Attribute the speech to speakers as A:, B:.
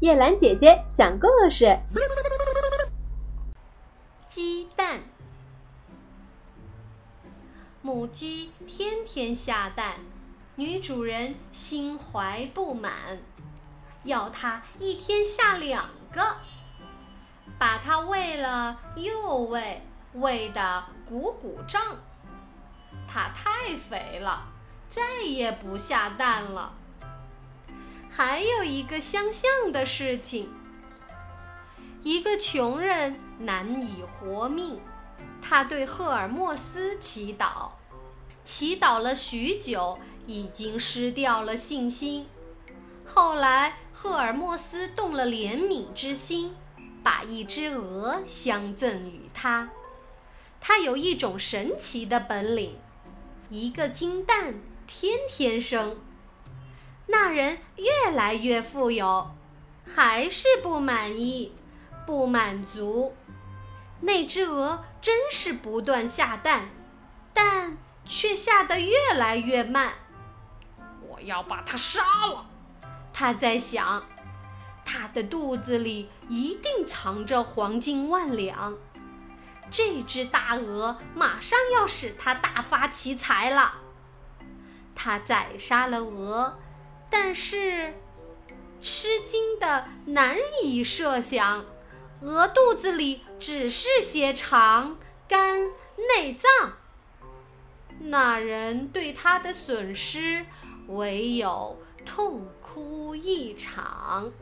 A: 叶兰姐姐讲故事：
B: 鸡蛋。母鸡天天下蛋，女主人心怀不满，要它一天下两个，把它喂了又喂，喂得鼓鼓胀。它太肥了，再也不下蛋了。还有一个相像的事情，一个穷人难以活命，他对赫尔墨斯祈祷，祈祷了许久，已经失掉了信心。后来，赫尔墨斯动了怜悯之心，把一只鹅相赠与他。他有一种神奇的本领，一个金蛋天天生。那人越来越富有，还是不满意，不满足。那只鹅真是不断下蛋，但却下得越来越慢。我要把它杀了，他在想。它的肚子里一定藏着黄金万两。这只大鹅马上要使他大发奇财了。他宰杀了鹅。但是，吃惊的难以设想，鹅肚子里只是些肠、肝、内脏。那人对他的损失唯有痛哭一场。